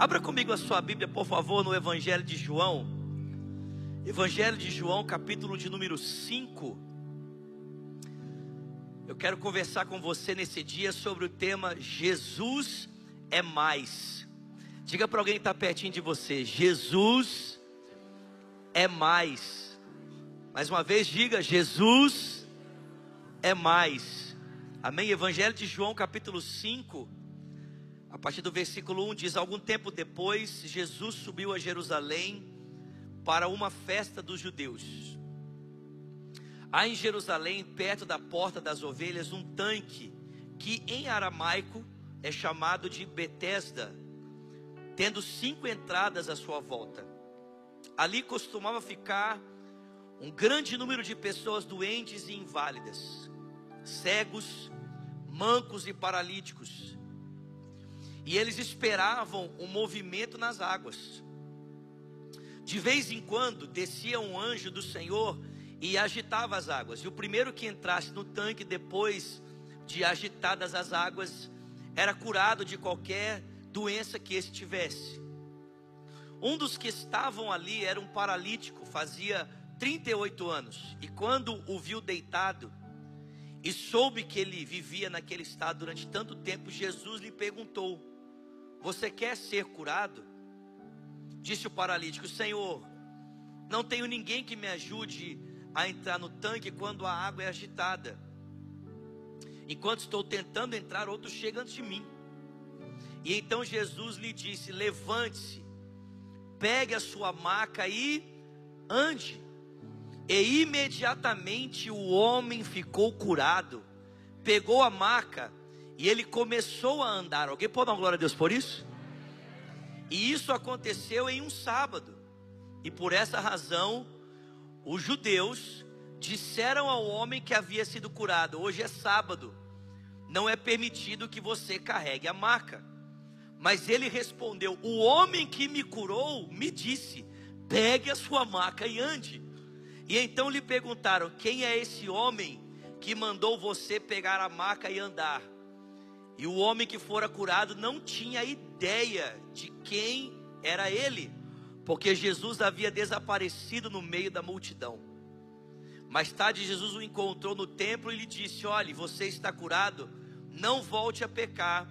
Abra comigo a sua Bíblia, por favor, no Evangelho de João. Evangelho de João, capítulo de número 5. Eu quero conversar com você nesse dia sobre o tema Jesus é mais. Diga para alguém que está pertinho de você: Jesus é mais. Mais uma vez, diga: Jesus é mais. Amém? Evangelho de João, capítulo 5, a partir do versículo 1 diz: Algum tempo depois, Jesus subiu a Jerusalém para uma festa dos judeus. Há em Jerusalém, perto da porta das ovelhas, um tanque que em aramaico é chamado de Betesda, tendo cinco entradas à sua volta. Ali costumava ficar um grande número de pessoas doentes e inválidas, cegos, mancos e paralíticos. E eles esperavam um movimento nas águas. De vez em quando descia um anjo do Senhor e agitava as águas. E o primeiro que entrasse no tanque depois de agitadas as águas era curado de qualquer doença que esse tivesse. Um dos que estavam ali era um paralítico, fazia 38 anos. E quando o viu deitado e soube que ele vivia naquele estado durante tanto tempo, Jesus lhe perguntou: Você quer ser curado? Disse o paralítico: Senhor, não tenho ninguém que me ajude a entrar no tanque quando a água é agitada. Enquanto estou tentando entrar, outro chega antes de mim. E então Jesus lhe disse: Levante-se, pegue a sua maca e ande. E imediatamente o homem ficou curado, pegou a maca e ele começou a andar. Alguém pode dar glória a Deus por isso? E isso aconteceu em um sábado. E por essa razão, os judeus disseram ao homem que havia sido curado: Hoje é sábado, não é permitido que você carregue a maca. Mas ele respondeu: O homem que me curou me disse: Pegue a sua maca e ande. E então lhe perguntaram: Quem é esse homem que mandou você pegar a maca e andar? E o homem que fora curado não tinha ideia de quem era ele, porque Jesus havia desaparecido no meio da multidão. Mais tarde, Jesus o encontrou no templo e lhe disse: Olhe, você está curado, não volte a pecar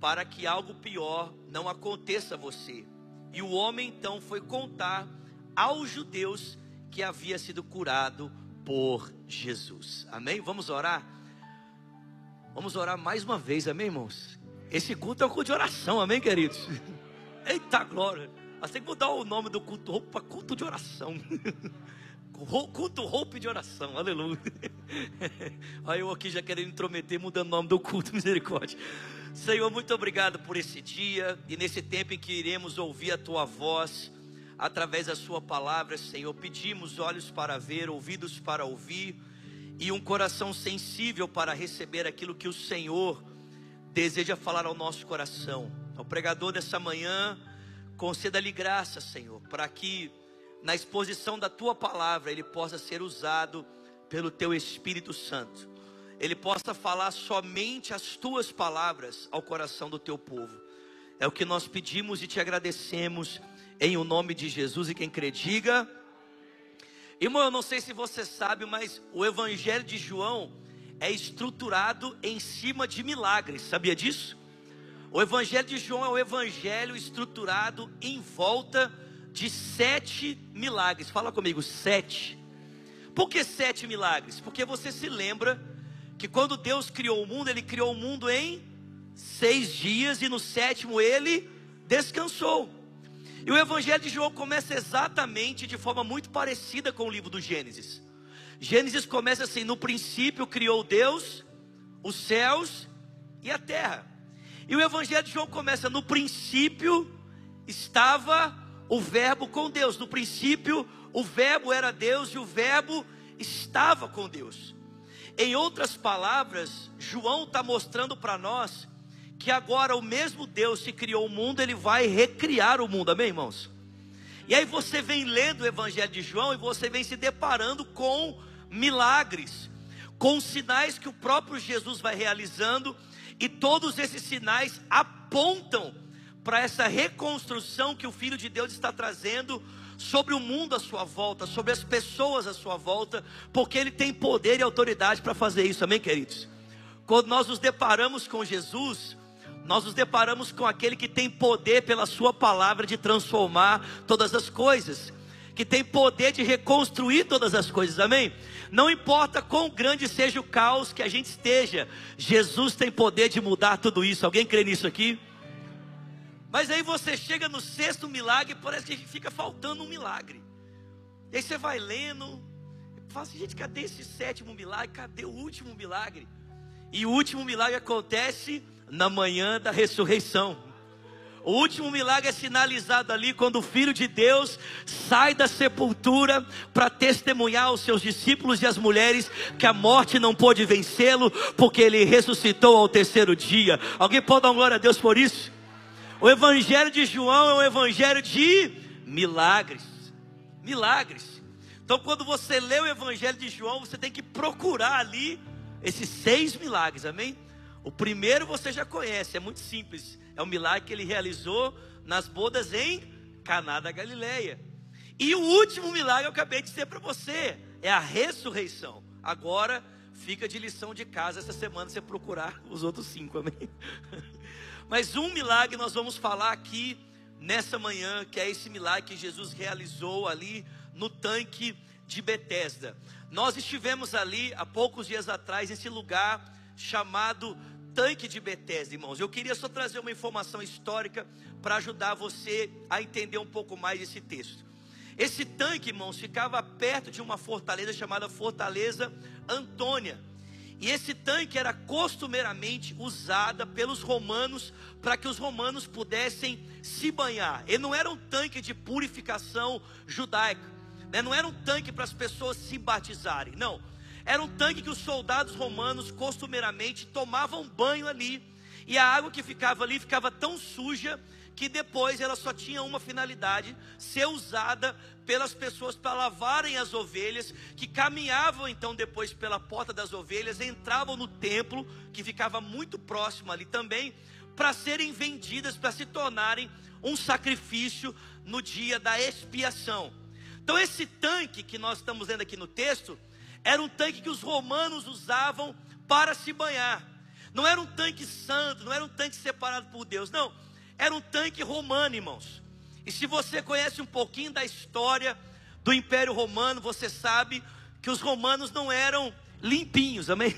para que algo pior não aconteça a você. E o homem então foi contar aos judeus que havia sido curado por Jesus. Amém? Vamos orar? Vamos orar mais uma vez, amém, irmãos? Esse culto é um culto de oração, amém, queridos? Eita glória! Temos que mudar o nome do culto roupa para culto de oração. culto roupa de oração, aleluia. Aí eu aqui já querendo intrometer, mudando o nome do culto, misericórdia. Senhor, muito obrigado por esse dia e nesse tempo em que iremos ouvir a tua voz através da sua palavra, Senhor. Pedimos olhos para ver, ouvidos para ouvir e um coração sensível para receber aquilo que o Senhor deseja falar ao nosso coração. Ao pregador dessa manhã, conceda-lhe graça, Senhor, para que na exposição da tua palavra ele possa ser usado pelo teu Espírito Santo ele possa falar somente as tuas palavras ao coração do teu povo. É o que nós pedimos e te agradecemos em o nome de Jesus e quem crê diga. Irmão, eu não sei se você sabe, mas o evangelho de João é estruturado em cima de milagres. Sabia disso? O evangelho de João é o evangelho estruturado em volta de sete milagres. Fala comigo, sete. Por que sete milagres? Porque você se lembra que quando Deus criou o mundo, Ele criou o mundo em seis dias e no sétimo Ele descansou. E o Evangelho de João começa exatamente de forma muito parecida com o livro do Gênesis. Gênesis começa assim: no princípio criou Deus os céus e a terra. E o Evangelho de João começa: no princípio estava o Verbo com Deus. No princípio, o Verbo era Deus e o Verbo estava com Deus. Em outras palavras, João está mostrando para nós que agora o mesmo Deus que criou o mundo, ele vai recriar o mundo, amém, irmãos? E aí você vem lendo o Evangelho de João e você vem se deparando com milagres, com sinais que o próprio Jesus vai realizando, e todos esses sinais apontam para essa reconstrução que o Filho de Deus está trazendo sobre o mundo à sua volta, sobre as pessoas à sua volta, porque Ele tem poder e autoridade para fazer isso, amém, queridos? Quando nós nos deparamos com Jesus, nós nos deparamos com aquele que tem poder pela Sua palavra de transformar todas as coisas, que tem poder de reconstruir todas as coisas, amém? Não importa quão grande seja o caos que a gente esteja, Jesus tem poder de mudar tudo isso. Alguém crê nisso aqui? Mas aí você chega no sexto milagre e parece que fica faltando um milagre. E aí você vai lendo, fala assim, gente, cadê esse sétimo milagre? Cadê o último milagre? E o último milagre acontece na manhã da ressurreição. O último milagre é sinalizado ali quando o Filho de Deus sai da sepultura para testemunhar aos seus discípulos e às mulheres que a morte não pôde vencê-lo, porque ele ressuscitou ao terceiro dia. Alguém pode dar glória a Deus por isso? O evangelho de João é um evangelho de milagres. Milagres. Então, quando você lê o evangelho de João, você tem que procurar ali esses seis milagres, amém? O primeiro você já conhece, é muito simples. É o milagre que ele realizou nas bodas em Caná da Galileia. E o último milagre eu acabei de dizer para você, é a ressurreição. Agora fica de lição de casa essa semana você procurar os outros cinco, amém? Mas um milagre nós vamos falar aqui nessa manhã, que é esse milagre que Jesus realizou ali no tanque de Betesda. Nós estivemos ali há poucos dias atrás nesse lugar chamado tanque de Betesda, irmãos. Eu queria só trazer uma informação histórica para ajudar você a entender um pouco mais esse texto. Esse tanque, irmãos, ficava perto de uma fortaleza chamada Fortaleza Antônia. E esse tanque era costumeiramente usada pelos romanos para que os romanos pudessem se banhar. Ele não era um tanque de purificação judaica, né? não era um tanque para as pessoas se batizarem, não. Era um tanque que os soldados romanos costumeiramente tomavam banho ali. E a água que ficava ali ficava tão suja que depois ela só tinha uma finalidade: ser usada pelas pessoas para lavarem as ovelhas, que caminhavam então depois pela porta das ovelhas, entravam no templo, que ficava muito próximo ali também, para serem vendidas, para se tornarem um sacrifício no dia da expiação. Então, esse tanque que nós estamos vendo aqui no texto, era um tanque que os romanos usavam para se banhar. Não era um tanque santo, não era um tanque separado por Deus, não era um tanque romano, irmãos. E se você conhece um pouquinho da história do Império Romano, você sabe que os romanos não eram limpinhos, amém?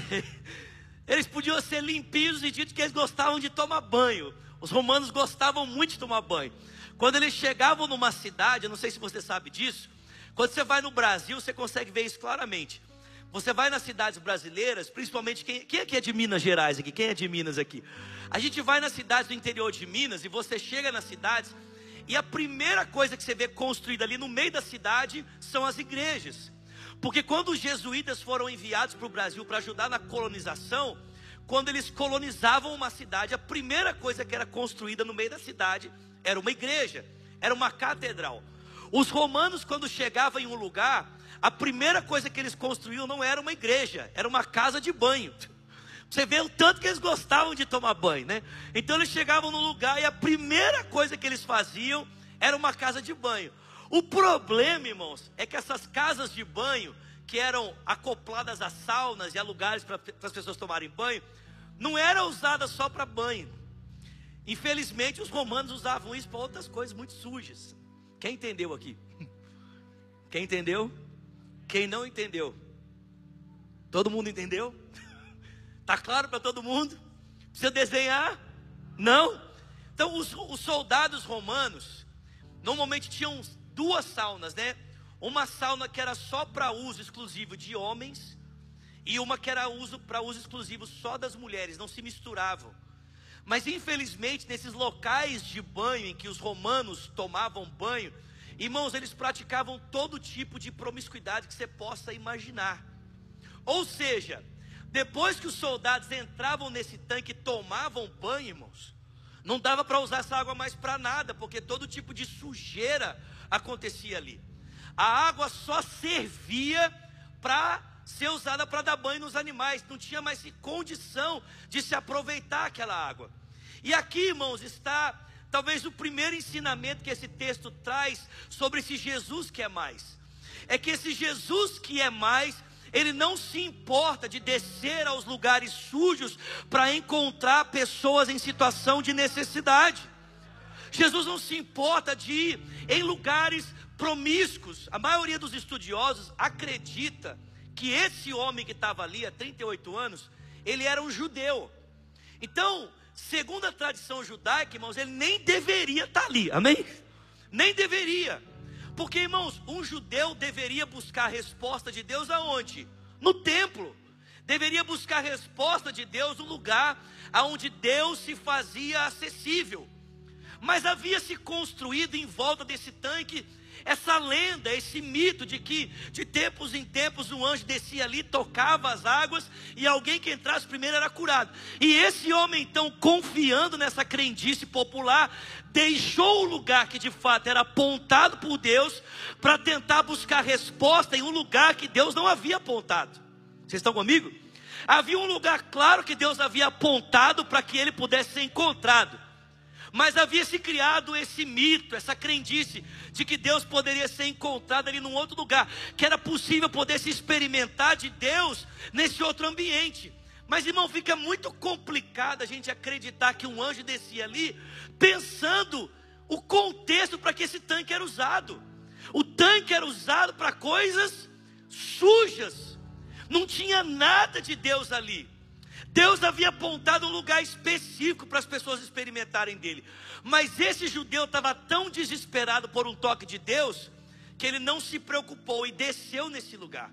Eles podiam ser limpinhos e dito que eles gostavam de tomar banho. Os romanos gostavam muito de tomar banho. Quando eles chegavam numa cidade, eu não sei se você sabe disso, quando você vai no Brasil, você consegue ver isso claramente. Você vai nas cidades brasileiras, principalmente quem, quem aqui é de Minas Gerais aqui? Quem é de Minas aqui? A gente vai nas cidades do interior de Minas e você chega nas cidades e a primeira coisa que você vê construída ali no meio da cidade são as igrejas. Porque quando os jesuítas foram enviados para o Brasil para ajudar na colonização, quando eles colonizavam uma cidade, a primeira coisa que era construída no meio da cidade era uma igreja, era uma catedral. Os romanos, quando chegavam em um lugar, a primeira coisa que eles construíam não era uma igreja, era uma casa de banho. Você vê o tanto que eles gostavam de tomar banho, né? Então eles chegavam no lugar e a primeira coisa que eles faziam era uma casa de banho. O problema, irmãos, é que essas casas de banho, que eram acopladas a saunas e a lugares para as pessoas tomarem banho, não eram usadas só para banho. Infelizmente, os romanos usavam isso para outras coisas muito sujas. Quem entendeu aqui? Quem entendeu? Quem não entendeu? Todo mundo entendeu? Tá claro para todo mundo? Precisa desenhar? Não? Então, os, os soldados romanos normalmente tinham duas saunas, né? Uma sauna que era só para uso exclusivo de homens e uma que era uso para uso exclusivo só das mulheres, não se misturavam. Mas infelizmente, nesses locais de banho em que os romanos tomavam banho, Irmãos, eles praticavam todo tipo de promiscuidade que você possa imaginar. Ou seja, depois que os soldados entravam nesse tanque e tomavam banho, irmãos, não dava para usar essa água mais para nada, porque todo tipo de sujeira acontecia ali. A água só servia para ser usada para dar banho nos animais, não tinha mais condição de se aproveitar aquela água. E aqui, irmãos, está talvez o primeiro ensinamento que esse texto traz sobre esse Jesus que é mais. É que esse Jesus que é mais, ele não se importa de descer aos lugares sujos para encontrar pessoas em situação de necessidade. Jesus não se importa de ir em lugares promíscuos. A maioria dos estudiosos acredita que esse homem que estava ali há 38 anos, ele era um judeu. Então, segundo a tradição judaica, irmãos, ele nem deveria estar ali, amém? Nem deveria. Porque, irmãos, um judeu deveria buscar a resposta de Deus aonde? No templo. Deveria buscar a resposta de Deus no lugar aonde Deus se fazia acessível. Mas havia se construído em volta desse tanque essa lenda, esse mito de que de tempos em tempos um anjo descia ali, tocava as águas e alguém que entrasse primeiro era curado. E esse homem, então, confiando nessa crendice popular, deixou o lugar que de fato era apontado por Deus para tentar buscar resposta em um lugar que Deus não havia apontado. Vocês estão comigo? Havia um lugar claro que Deus havia apontado para que ele pudesse ser encontrado. Mas havia se criado esse mito, essa crendice de que Deus poderia ser encontrado ali num outro lugar, que era possível poder se experimentar de Deus nesse outro ambiente. Mas irmão, fica muito complicado a gente acreditar que um anjo descia ali, pensando o contexto para que esse tanque era usado. O tanque era usado para coisas sujas. Não tinha nada de Deus ali. Deus havia apontado um lugar específico para as pessoas experimentarem dele. Mas esse judeu estava tão desesperado por um toque de Deus, que ele não se preocupou e desceu nesse lugar.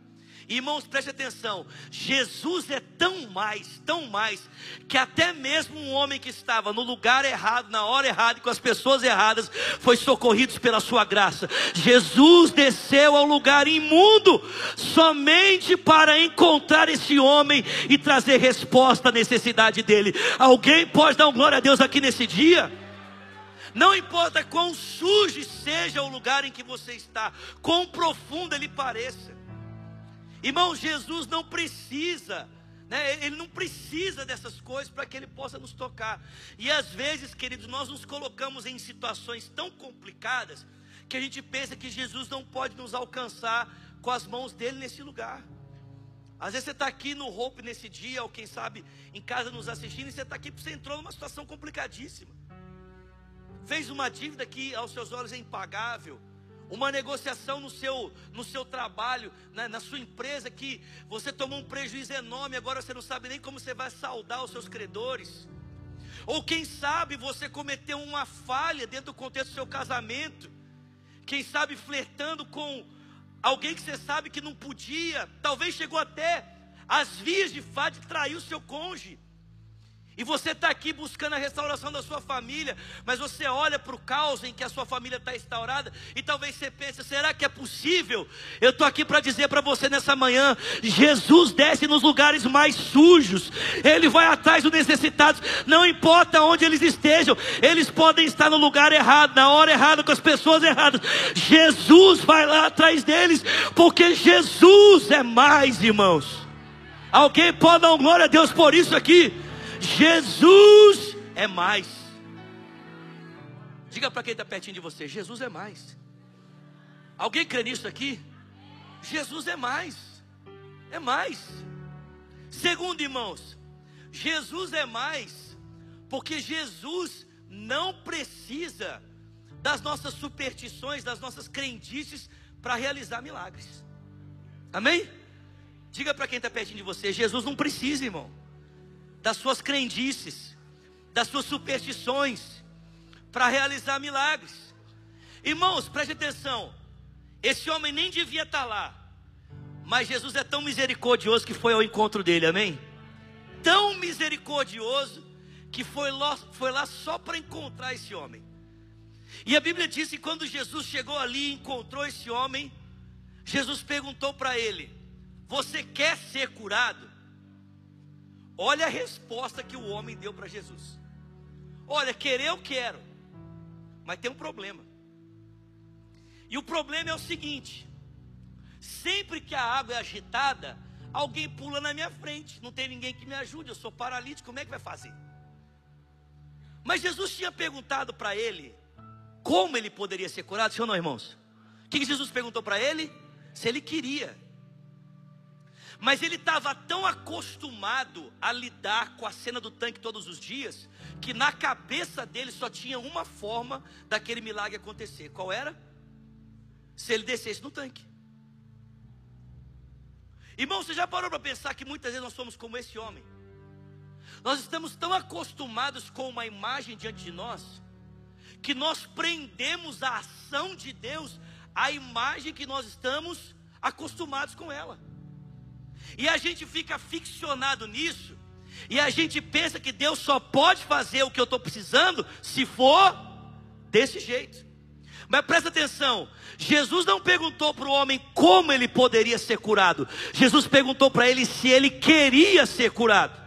Irmãos, preste atenção: Jesus é tão mais, tão mais, que até mesmo um homem que estava no lugar errado, na hora errada e com as pessoas erradas, foi socorrido pela sua graça. Jesus desceu ao lugar imundo somente para encontrar esse homem e trazer resposta à necessidade dele. Alguém pode dar um glória a Deus aqui nesse dia? Não importa quão sujo seja o lugar em que você está, quão profundo ele pareça. Irmão, Jesus não precisa, né? Ele não precisa dessas coisas para que ele possa nos tocar. E às vezes, queridos, nós nos colocamos em situações tão complicadas que a gente pensa que Jesus não pode nos alcançar com as mãos dele nesse lugar. Às vezes você está aqui no Hope nesse dia, ou quem sabe em casa nos assistindo, e você está aqui porque você entrou numa situação complicadíssima. Fez uma dívida que aos seus olhos é impagável uma negociação no seu, no seu trabalho, na, na, sua empresa, que você tomou um prejuízo enorme, agora você não sabe nem como você vai saldar os seus credores. Ou quem sabe você cometeu uma falha dentro do contexto do seu casamento. Quem sabe flertando com alguém que você sabe que não podia, talvez chegou até às vias de fato de trair o seu cônjuge. E você está aqui buscando a restauração da sua família, mas você olha para o caos em que a sua família está instaurada e talvez você pense: será que é possível? Eu estou aqui para dizer para você nessa manhã: Jesus desce nos lugares mais sujos, Ele vai atrás dos necessitados, não importa onde eles estejam, eles podem estar no lugar errado, na hora errada, com as pessoas erradas. Jesus vai lá atrás deles, porque Jesus é mais, irmãos. Alguém pode dar glória a Deus por isso aqui? Jesus é mais. Diga para quem está pertinho de você: Jesus é mais. Alguém crê nisso aqui? Jesus é mais. É mais. Segundo, irmãos, Jesus é mais, porque Jesus não precisa das nossas superstições, das nossas crendices para realizar milagres. Amém? Diga para quem está pertinho de você: Jesus não precisa, irmão das suas crendices, das suas superstições, para realizar milagres. Irmãos, preste atenção. Esse homem nem devia estar lá, mas Jesus é tão misericordioso que foi ao encontro dele, amém? Tão misericordioso que foi lá, foi lá só para encontrar esse homem. E a Bíblia diz que quando Jesus chegou ali e encontrou esse homem, Jesus perguntou para ele: Você quer ser curado? Olha a resposta que o homem deu para Jesus. Olha, querer eu quero, mas tem um problema. E o problema é o seguinte: sempre que a água é agitada, alguém pula na minha frente, não tem ninguém que me ajude, eu sou paralítico, como é que vai fazer? Mas Jesus tinha perguntado para ele como ele poderia ser curado, sim ou não, irmãos? O que Jesus perguntou para ele? Se ele queria. Mas ele estava tão acostumado a lidar com a cena do tanque todos os dias, que na cabeça dele só tinha uma forma daquele milagre acontecer. Qual era? Se ele descesse no tanque. Irmão, você já parou para pensar que muitas vezes nós somos como esse homem? Nós estamos tão acostumados com uma imagem diante de nós, que nós prendemos a ação de Deus à imagem que nós estamos acostumados com ela. E a gente fica ficcionado nisso, e a gente pensa que Deus só pode fazer o que eu estou precisando se for desse jeito. Mas presta atenção, Jesus não perguntou para o homem como ele poderia ser curado. Jesus perguntou para ele se ele queria ser curado.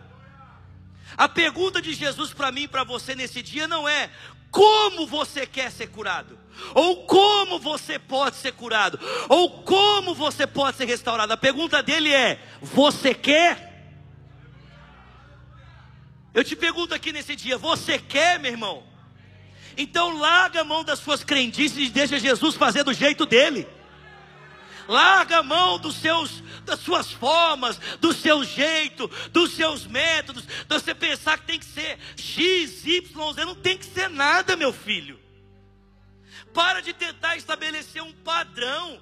A pergunta de Jesus para mim e para você nesse dia não é como você quer ser curado, ou como você pode ser curado, ou como você pode ser restaurado. A pergunta dele é: você quer? Eu te pergunto aqui nesse dia: você quer, meu irmão? Então larga a mão das suas crendices e deixa Jesus fazer do jeito dele. Larga a mão dos seus, das suas formas, do seu jeito, dos seus métodos, de você pensar que tem que ser X, Y, Z, não tem que ser nada, meu filho. Para de tentar estabelecer um padrão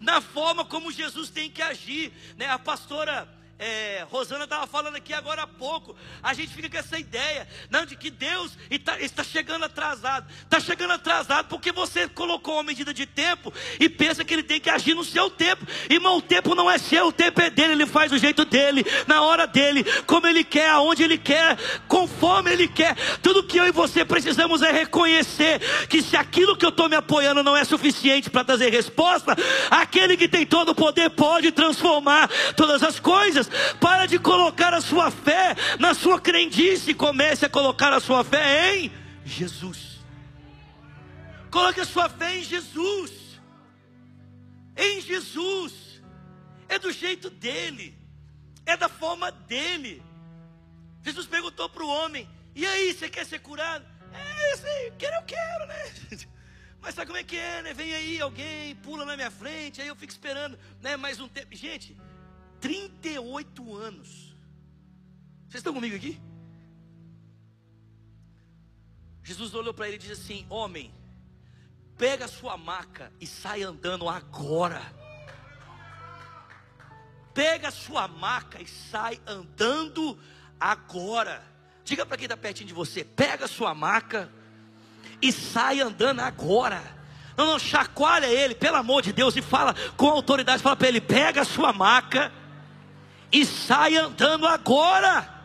na forma como Jesus tem que agir. Né? A pastora é, Rosana estava falando aqui agora há pouco, a gente fica com essa ideia, não, de que Deus está, está chegando atrasado, está chegando atrasado porque você colocou uma medida de tempo e pensa que ele tem que agir no seu tempo, irmão, o tempo não é seu, o tempo é dele, ele faz do jeito dele, na hora dele, como ele quer, aonde ele quer, conforme ele quer, tudo que eu e você precisamos é reconhecer que se aquilo que eu estou me apoiando não é suficiente para trazer resposta, aquele que tem todo o poder pode transformar todas as coisas, para de colocar a sua fé na sua crendice. Comece a colocar a sua fé em Jesus. Coloque a sua fé em Jesus. Em Jesus. É do jeito dele. É da forma dele. Jesus perguntou para o homem: E aí, você quer ser curado? É, eu sei, quero, eu quero, né? Mas sabe como é que é, né? Vem aí alguém, pula na minha frente, aí eu fico esperando, né? Mais um tempo. Gente, 38 anos. Vocês estão comigo aqui? Jesus olhou para ele e disse assim: Homem, pega a sua maca e sai andando agora. Pega a sua maca e sai andando agora. Diga para quem está pertinho de você: pega a sua maca e sai andando agora. Não, não, chacoalha ele, pelo amor de Deus, e fala com autoridade: fala para ele, pega a sua maca e sai andando agora.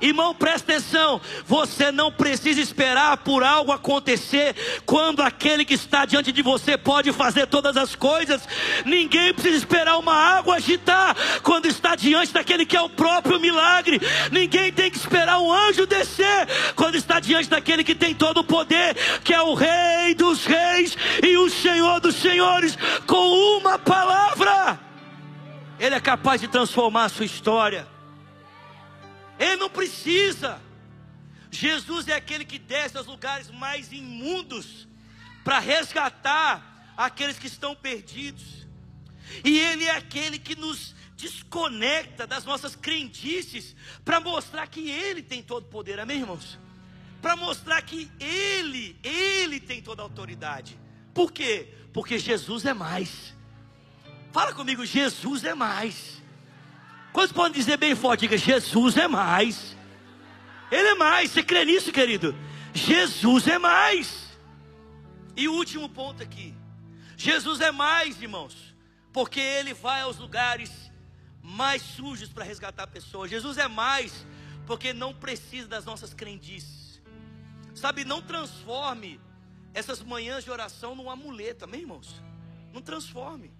Irmão, presta atenção. Você não precisa esperar por algo acontecer quando aquele que está diante de você pode fazer todas as coisas. Ninguém precisa esperar uma água agitar quando está diante daquele que é o próprio milagre. Ninguém tem que esperar um anjo descer quando está diante daquele que tem todo o poder, que é o Rei dos Reis e o Senhor dos Senhores, com uma palavra. Ele é capaz de transformar a sua história. Ele não precisa. Jesus é aquele que desce aos lugares mais imundos para resgatar aqueles que estão perdidos. E Ele é aquele que nos desconecta das nossas crendices para mostrar que Ele tem todo o poder, amém, irmãos? Para mostrar que Ele, Ele tem toda a autoridade. Por quê? Porque Jesus é mais. Fala comigo, Jesus é mais. Quantos podem dizer bem forte? Diga, Jesus é mais. Ele é mais. Você crê nisso, querido? Jesus é mais. E o último ponto aqui. Jesus é mais, irmãos. Porque ele vai aos lugares mais sujos para resgatar pessoas. Jesus é mais. Porque não precisa das nossas crendices. Sabe, não transforme essas manhãs de oração num amuleto, amém, irmãos? Não transforme.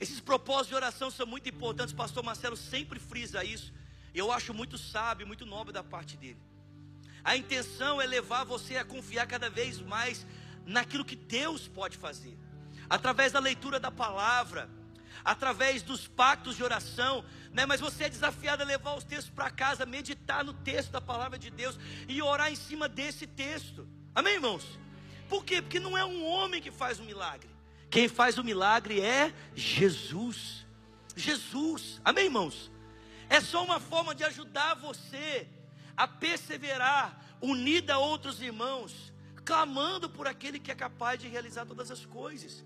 Esses propósitos de oração são muito importantes. O pastor Marcelo sempre frisa isso. Eu acho muito sábio, muito nobre da parte dele. A intenção é levar você a confiar cada vez mais naquilo que Deus pode fazer. Através da leitura da palavra, através dos pactos de oração, né? mas você é desafiado a levar os textos para casa, meditar no texto da palavra de Deus e orar em cima desse texto. Amém, irmãos? Por quê? Porque não é um homem que faz o milagre. Quem faz o milagre é Jesus. Jesus. Amém, irmãos? É só uma forma de ajudar você a perseverar, unida a outros irmãos, clamando por aquele que é capaz de realizar todas as coisas.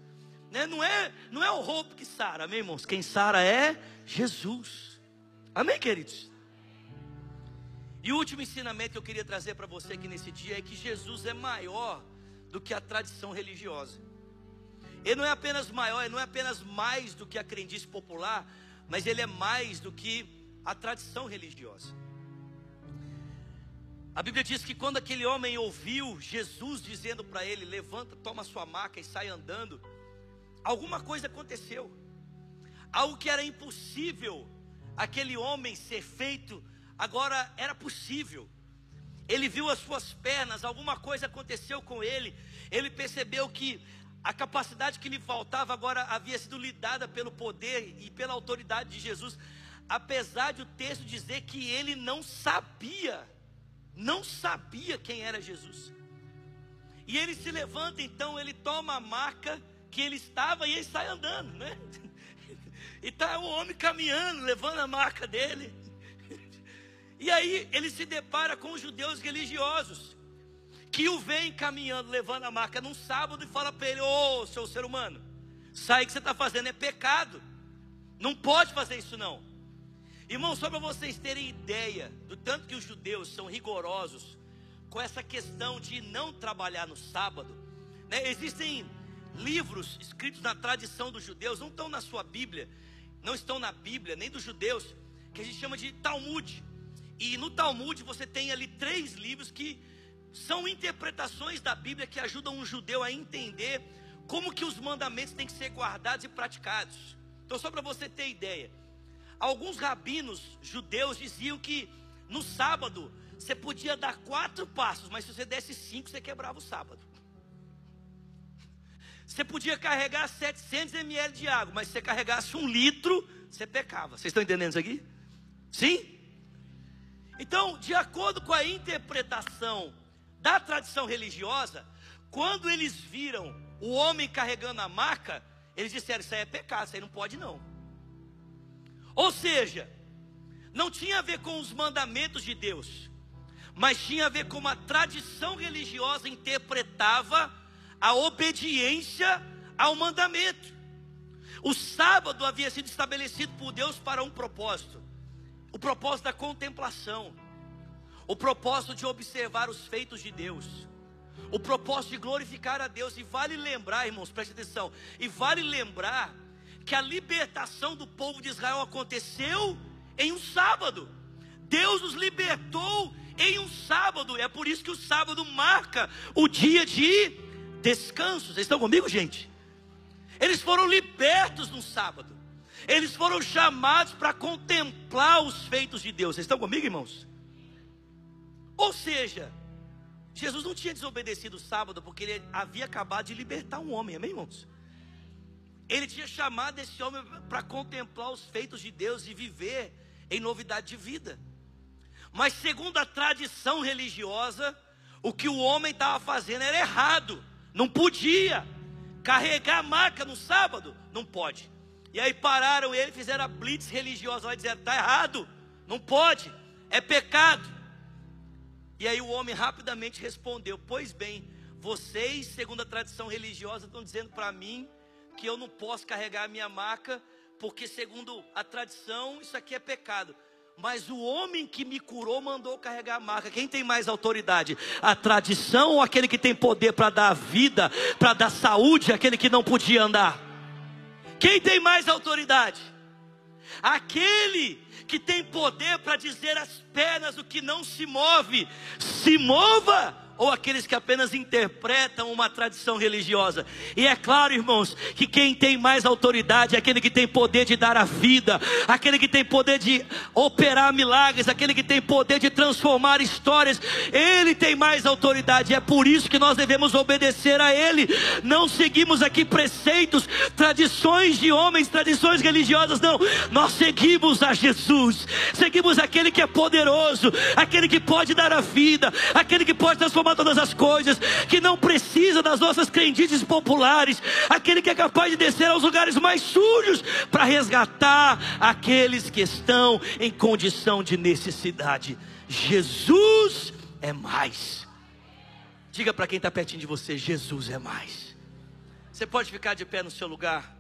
Né? Não, é, não é o roubo que sara, amém, irmãos? Quem sara é Jesus. Amém, queridos? E o último ensinamento que eu queria trazer para você aqui nesse dia é que Jesus é maior do que a tradição religiosa. Ele não é apenas maior, ele não é apenas mais do que a crendice popular, mas ele é mais do que a tradição religiosa. A Bíblia diz que quando aquele homem ouviu Jesus dizendo para ele: Levanta, toma sua maca e sai andando alguma coisa aconteceu. Algo que era impossível aquele homem ser feito, agora era possível. Ele viu as suas pernas, alguma coisa aconteceu com ele. Ele percebeu que a capacidade que lhe faltava agora havia sido lhe dada pelo poder e pela autoridade de Jesus, apesar de o texto dizer que ele não sabia, não sabia quem era Jesus. E ele se levanta então, ele toma a marca que ele estava e ele sai andando, né? E está o homem caminhando, levando a marca dele. E aí ele se depara com os judeus religiosos, que o vem caminhando, levando a marca num sábado e fala para ele: Ô oh, seu ser humano, sai que você está fazendo é pecado, não pode fazer isso não. Irmão, só para vocês terem ideia do tanto que os judeus são rigorosos com essa questão de não trabalhar no sábado, né? existem livros escritos na tradição dos judeus, não estão na sua Bíblia, não estão na Bíblia, nem dos judeus, que a gente chama de Talmud. E no Talmud você tem ali três livros que são interpretações da Bíblia que ajudam um judeu a entender como que os mandamentos têm que ser guardados e praticados. Então, só para você ter ideia, alguns rabinos judeus diziam que no sábado você podia dar quatro passos, mas se você desse cinco, você quebrava o sábado. Você podia carregar 700 ml de água, mas se você carregasse um litro, você pecava. Vocês estão entendendo isso aqui? Sim? Então, de acordo com a interpretação da tradição religiosa, quando eles viram o homem carregando a marca, eles disseram: Isso aí é pecado, isso aí não pode não. Ou seja, não tinha a ver com os mandamentos de Deus, mas tinha a ver com a tradição religiosa interpretava a obediência ao mandamento. O sábado havia sido estabelecido por Deus para um propósito: o propósito da contemplação, o propósito de observar os feitos de Deus, o propósito de glorificar a Deus. E vale lembrar, irmãos, preste atenção, e vale lembrar que a libertação do povo de Israel aconteceu em um sábado. Deus os libertou em um sábado. É por isso que o sábado marca o dia de descanso. Vocês estão comigo, gente? Eles foram libertos no sábado. Eles foram chamados para contemplar os feitos de Deus. Vocês estão comigo, irmãos? Ou seja, Jesus não tinha desobedecido o sábado porque ele havia acabado de libertar um homem, amém, irmãos? Ele tinha chamado esse homem para contemplar os feitos de Deus e viver em novidade de vida. Mas segundo a tradição religiosa, o que o homem estava fazendo era errado. Não podia carregar a marca no sábado, não pode. E aí pararam ele, fizeram a blitz religiosa lá dizendo: está errado, não pode, é pecado. E aí o homem rapidamente respondeu: Pois bem, vocês, segundo a tradição religiosa, estão dizendo para mim que eu não posso carregar a minha marca, porque segundo a tradição, isso aqui é pecado. Mas o homem que me curou mandou carregar a marca. Quem tem mais autoridade? A tradição ou aquele que tem poder para dar vida, para dar saúde, aquele que não podia andar? Quem tem mais autoridade? Aquele que tem poder para dizer às pernas o que não se move, se mova ou aqueles que apenas interpretam uma tradição religiosa. E é claro, irmãos, que quem tem mais autoridade é aquele que tem poder de dar a vida, aquele que tem poder de operar milagres, aquele que tem poder de transformar histórias. Ele tem mais autoridade. É por isso que nós devemos obedecer a ele. Não seguimos aqui preceitos, tradições de homens, tradições religiosas, não. Nós seguimos a Jesus. Seguimos aquele que é poderoso, aquele que pode dar a vida, aquele que pode transformar transformar todas as coisas, que não precisa das nossas crendices populares, aquele que é capaz de descer aos lugares mais sujos para resgatar aqueles que estão em condição de necessidade. Jesus é mais. Diga para quem está pertinho de você: Jesus é mais. Você pode ficar de pé no seu lugar.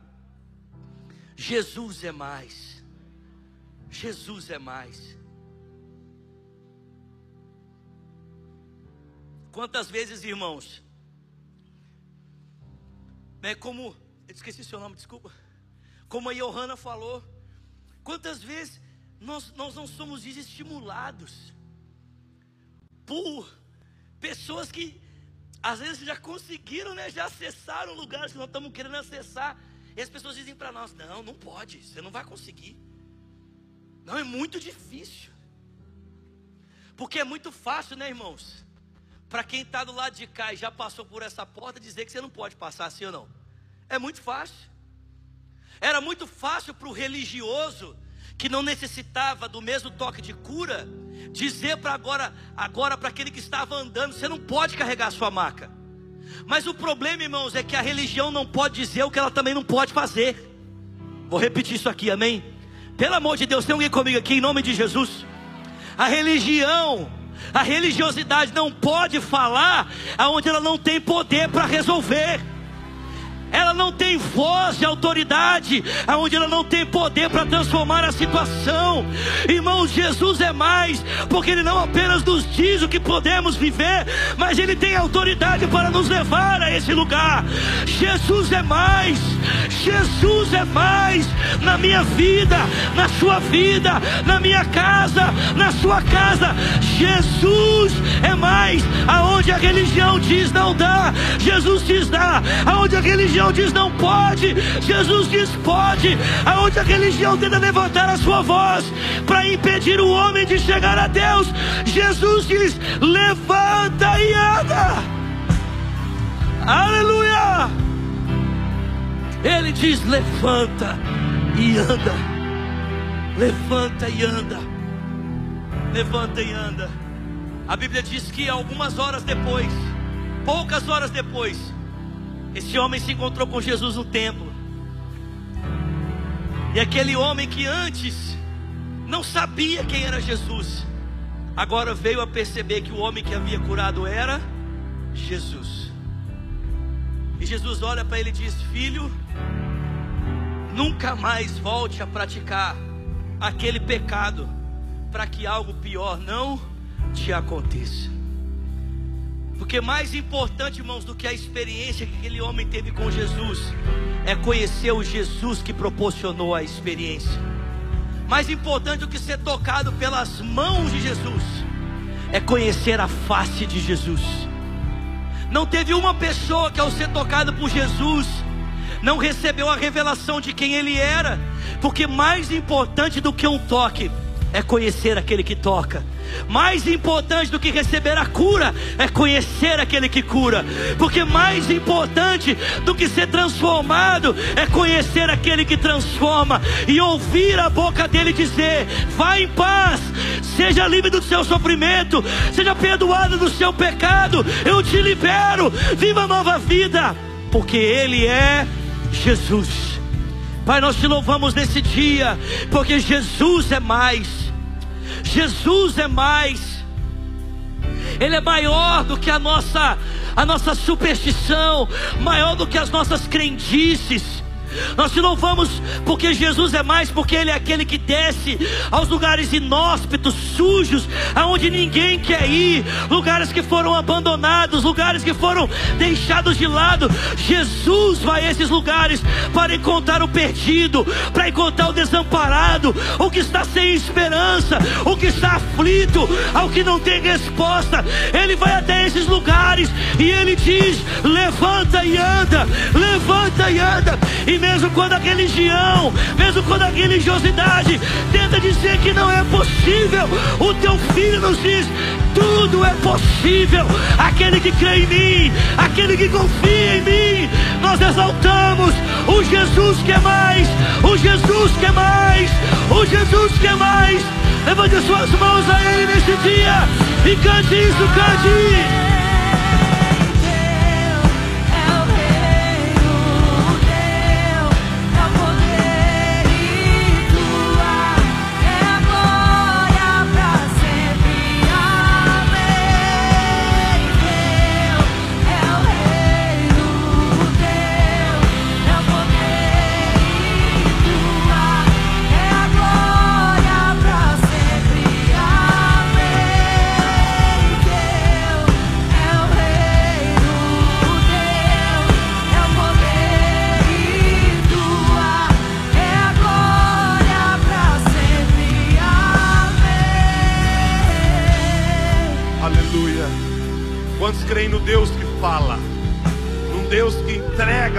Jesus é mais. Jesus é mais. Quantas vezes, irmãos, né, como, eu esqueci seu nome, desculpa, como a Johanna falou, quantas vezes nós, nós não somos desestimulados por pessoas que às vezes já conseguiram, né, já acessaram lugares que nós estamos querendo acessar, e as pessoas dizem para nós: não, não pode, você não vai conseguir. Não, é muito difícil. Porque é muito fácil, né, irmãos? Para quem está do lado de cá e já passou por essa porta dizer que você não pode passar assim ou não. É muito fácil. Era muito fácil para o religioso que não necessitava do mesmo toque de cura dizer para agora, agora para aquele que estava andando, você não pode carregar sua maca. Mas o problema, irmãos, é que a religião não pode dizer o que ela também não pode fazer. Vou repetir isso aqui, amém? Pelo amor de Deus, tem alguém comigo aqui em nome de Jesus? A religião a religiosidade não pode falar aonde ela não tem poder para resolver ela não tem voz de autoridade, aonde ela não tem poder para transformar a situação. Irmãos, Jesus é mais, porque Ele não apenas nos diz o que podemos viver, mas Ele tem autoridade para nos levar a esse lugar. Jesus é mais, Jesus é mais na minha vida, na sua vida, na minha casa, na sua casa. Jesus é mais, aonde a religião diz não dá, Jesus diz dá, aonde a religião diz não pode, Jesus diz pode. Aonde a religião tenta levantar a sua voz para impedir o homem de chegar a Deus, Jesus diz: levanta e anda. Aleluia! Ele diz: levanta e anda. Levanta e anda. Levanta e anda. A Bíblia diz que algumas horas depois, poucas horas depois, esse homem se encontrou com Jesus no templo. E aquele homem que antes não sabia quem era Jesus, agora veio a perceber que o homem que havia curado era Jesus. E Jesus olha para ele e diz: Filho, nunca mais volte a praticar aquele pecado, para que algo pior não te aconteça. Porque mais importante, irmãos, do que a experiência que aquele homem teve com Jesus, é conhecer o Jesus que proporcionou a experiência. Mais importante do que ser tocado pelas mãos de Jesus, é conhecer a face de Jesus. Não teve uma pessoa que, ao ser tocado por Jesus, não recebeu a revelação de quem ele era, porque mais importante do que um toque é conhecer aquele que toca. Mais importante do que receber a cura é conhecer aquele que cura, porque mais importante do que ser transformado é conhecer aquele que transforma e ouvir a boca dele dizer: Vá em paz, seja livre do seu sofrimento, seja perdoado do seu pecado, eu te libero, viva nova vida, porque Ele é Jesus. Pai, nós te louvamos nesse dia, porque Jesus é mais. Jesus é mais. Ele é maior do que a nossa a nossa superstição, maior do que as nossas crendices, Nós te louvamos porque Jesus é mais, porque Ele é aquele que desce aos lugares inóspitos, sujos, aonde ninguém quer ir, lugares que foram abandonados, lugares que foram deixados de lado. Jesus vai a esses lugares para encontrar o perdido, para encontrar o desamparado, o que está sem esperança, o que está aflito, ao que não tem resposta. Ele vai até esses lugares e ele diz: levanta e anda, levanta e anda. E mesmo quando a religião, mesmo quando a religiosidade tenta dizer que não é possível, o teu filho nos diz: tudo é possível. Aquele que crê em mim, aquele que confia em mim, nós exaltamos o Jesus que é mais, o Jesus que é mais, o Jesus que é mais. Levante suas mãos a Ele nesse dia e cante isso, cante.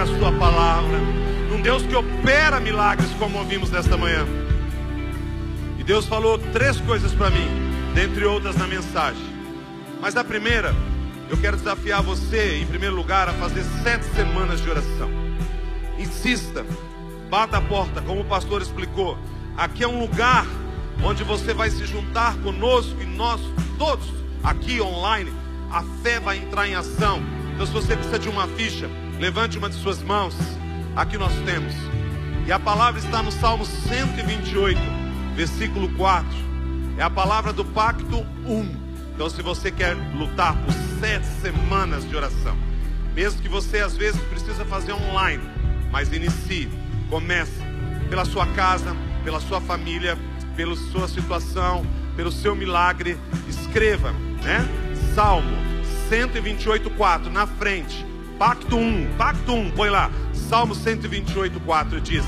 Sua palavra, num Deus que opera milagres, como ouvimos nesta manhã. E Deus falou três coisas para mim, dentre outras na mensagem. Mas a primeira, eu quero desafiar você, em primeiro lugar, a fazer sete semanas de oração. Insista, bata a porta, como o pastor explicou. Aqui é um lugar onde você vai se juntar conosco e nós todos aqui online a fé vai entrar em ação. Então, se você precisa de uma ficha, levante uma de suas mãos. Aqui nós temos. E a palavra está no Salmo 128, versículo 4. É a palavra do pacto 1. Então, se você quer lutar por sete semanas de oração, mesmo que você às vezes precisa fazer online, mas inicie, comece pela sua casa, pela sua família, pela sua situação, pelo seu milagre, escreva, né? Salmo 128, 4, na frente. Pacto 1, Pacto 1, põe lá. Salmo 128, 4 diz: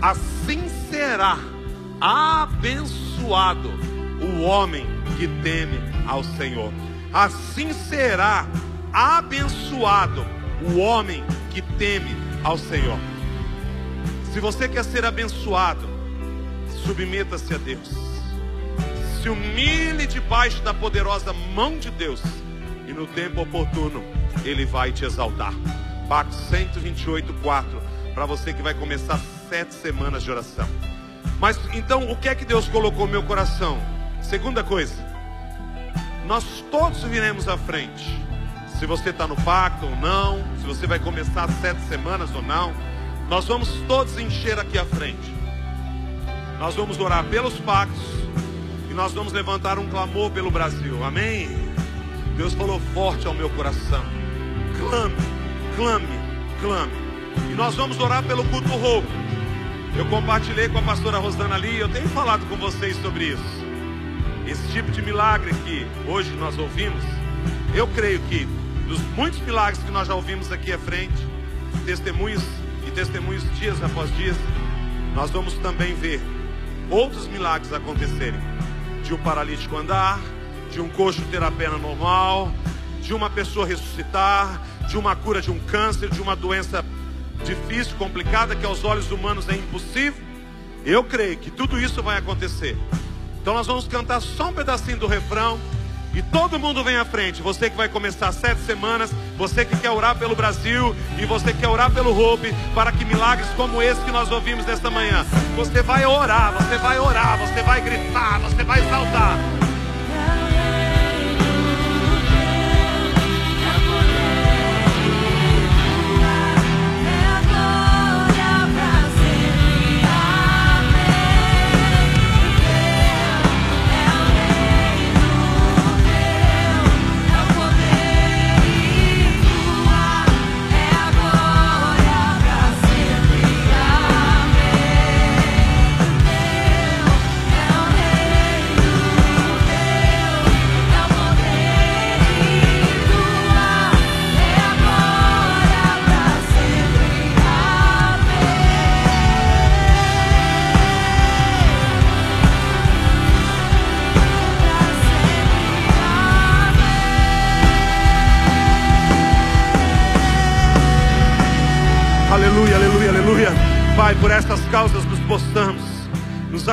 Assim será abençoado o homem que teme ao Senhor. Assim será abençoado o homem que teme ao Senhor. Se você quer ser abençoado, submeta-se a Deus se humilhe debaixo da poderosa mão de Deus, e no tempo oportuno Ele vai te exaltar. Pacto 128, 4, para você que vai começar sete semanas de oração. Mas então, o que é que Deus colocou no meu coração? Segunda coisa, nós todos viremos à frente. Se você está no pacto ou não, se você vai começar sete semanas ou não, nós vamos todos encher aqui à frente. Nós vamos orar pelos pactos, e nós vamos levantar um clamor pelo Brasil. Amém? Deus falou forte ao meu coração. Clame, clame, clame. E nós vamos orar pelo culto roubo. Eu compartilhei com a pastora Rosana ali, eu tenho falado com vocês sobre isso. Esse tipo de milagre que hoje nós ouvimos, eu creio que dos muitos milagres que nós já ouvimos aqui à frente, testemunhos e testemunhos dias após dias, nós vamos também ver outros milagres acontecerem de um paralítico andar, de um coxo ter a perna normal, de uma pessoa ressuscitar, de uma cura de um câncer, de uma doença difícil, complicada, que aos olhos humanos é impossível. Eu creio que tudo isso vai acontecer. Então nós vamos cantar só um pedacinho do refrão. E todo mundo vem à frente. Você que vai começar sete semanas, você que quer orar pelo Brasil e você que quer orar pelo Hope, para que milagres como esse que nós ouvimos nesta manhã. Você vai orar, você vai orar, você vai gritar, você vai exaltar.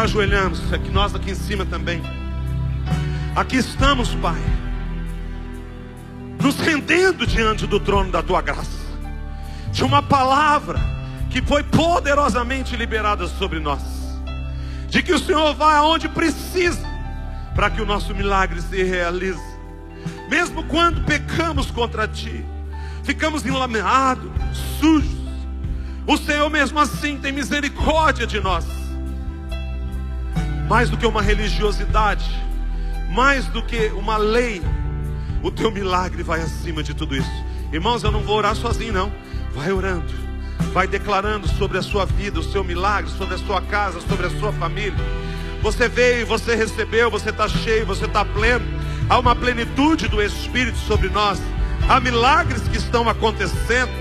Ajoelhamos, é que nós aqui em cima também. Aqui estamos, Pai, nos rendendo diante do trono da tua graça, de uma palavra que foi poderosamente liberada sobre nós, de que o Senhor vai aonde precisa, para que o nosso milagre se realize, mesmo quando pecamos contra Ti, ficamos enlameados, sujos, o Senhor mesmo assim tem misericórdia de nós, mais do que uma religiosidade, mais do que uma lei, o teu milagre vai acima de tudo isso. Irmãos, eu não vou orar sozinho, não. Vai orando, vai declarando sobre a sua vida, o seu milagre, sobre a sua casa, sobre a sua família. Você veio, você recebeu, você está cheio, você está pleno. Há uma plenitude do Espírito sobre nós. Há milagres que estão acontecendo,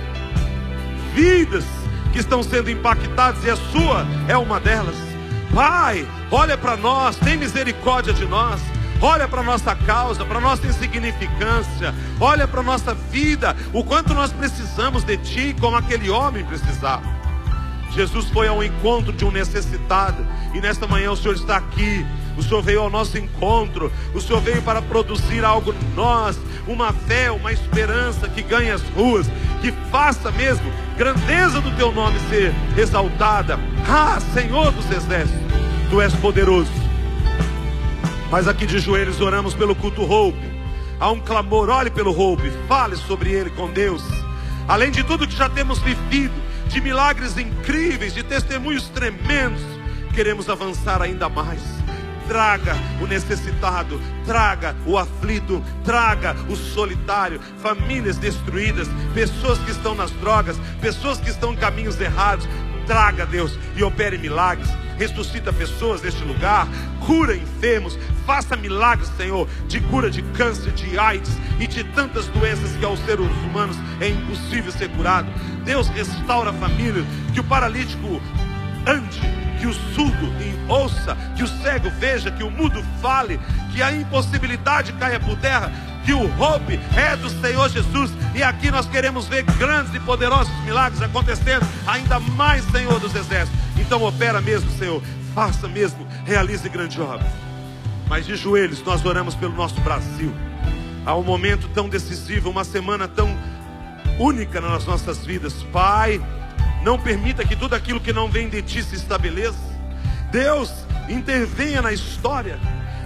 vidas que estão sendo impactadas, e a sua é uma delas. Pai, olha para nós, tem misericórdia de nós. Olha para a nossa causa, para a nossa insignificância, olha para a nossa vida, o quanto nós precisamos de Ti, como aquele homem precisava. Jesus foi ao encontro de um necessitado, e nesta manhã o Senhor está aqui. O Senhor veio ao nosso encontro, o Senhor veio para produzir algo em nós, uma fé, uma esperança que ganhe as ruas, que faça mesmo grandeza do teu nome ser exaltada. Ah, Senhor dos exércitos, tu és poderoso. Mas aqui de joelhos oramos pelo culto Hope. Há um clamor, olhe pelo Hope, fale sobre ele com Deus. Além de tudo que já temos vivido, de milagres incríveis, de testemunhos tremendos, queremos avançar ainda mais. Traga o necessitado, traga o aflito, traga o solitário, famílias destruídas, pessoas que estão nas drogas, pessoas que estão em caminhos errados. Traga, Deus, e opere milagres. Ressuscita pessoas neste lugar, cura enfermos, faça milagres, Senhor, de cura de câncer, de AIDS e de tantas doenças que aos seres humanos é impossível ser curado. Deus restaura a família, que o paralítico ande, que o surdo ouça, que o cego veja, que o mudo fale, que a impossibilidade caia por terra, que o roupe é do Senhor Jesus. E aqui nós queremos ver grandes e poderosos milagres acontecendo, ainda mais, Senhor dos Exércitos. Então opera mesmo, Senhor. Faça mesmo, realize grande obra. Mas de joelhos nós oramos pelo nosso Brasil. Há um momento tão decisivo, uma semana tão única nas nossas vidas. Pai, não permita que tudo aquilo que não vem de ti se estabeleça. Deus, intervenha na história.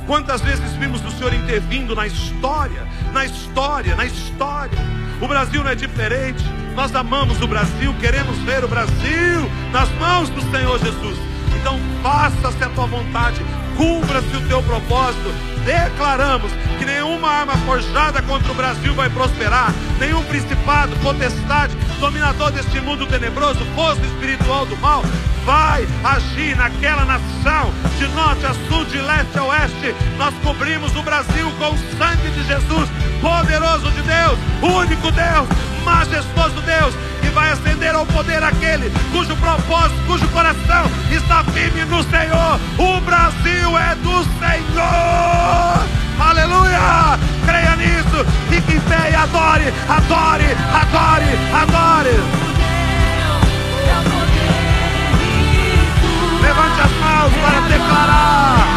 Quantas vezes vimos o Senhor intervindo na história, na história, na história. O Brasil não é diferente. Nós amamos o Brasil, queremos ver o Brasil nas mãos do Senhor Jesus. Então faça-se a tua vontade, cumpra-se o teu propósito. Declaramos que nenhuma arma forjada contra o Brasil vai prosperar, nenhum principado, potestade, dominador deste mundo tenebroso, força espiritual do mal, vai agir naquela nação, de norte a sul, de leste a oeste. Nós cobrimos o Brasil com o sangue de Jesus, poderoso de Deus, único Deus, majestoso Deus, vai ascender ao poder aquele cujo propósito, cujo coração está firme no Senhor. O Brasil é do Senhor. Aleluia! Creia nisso, fique em pé e adore, adore, adore, adore. Levante as mãos para declarar.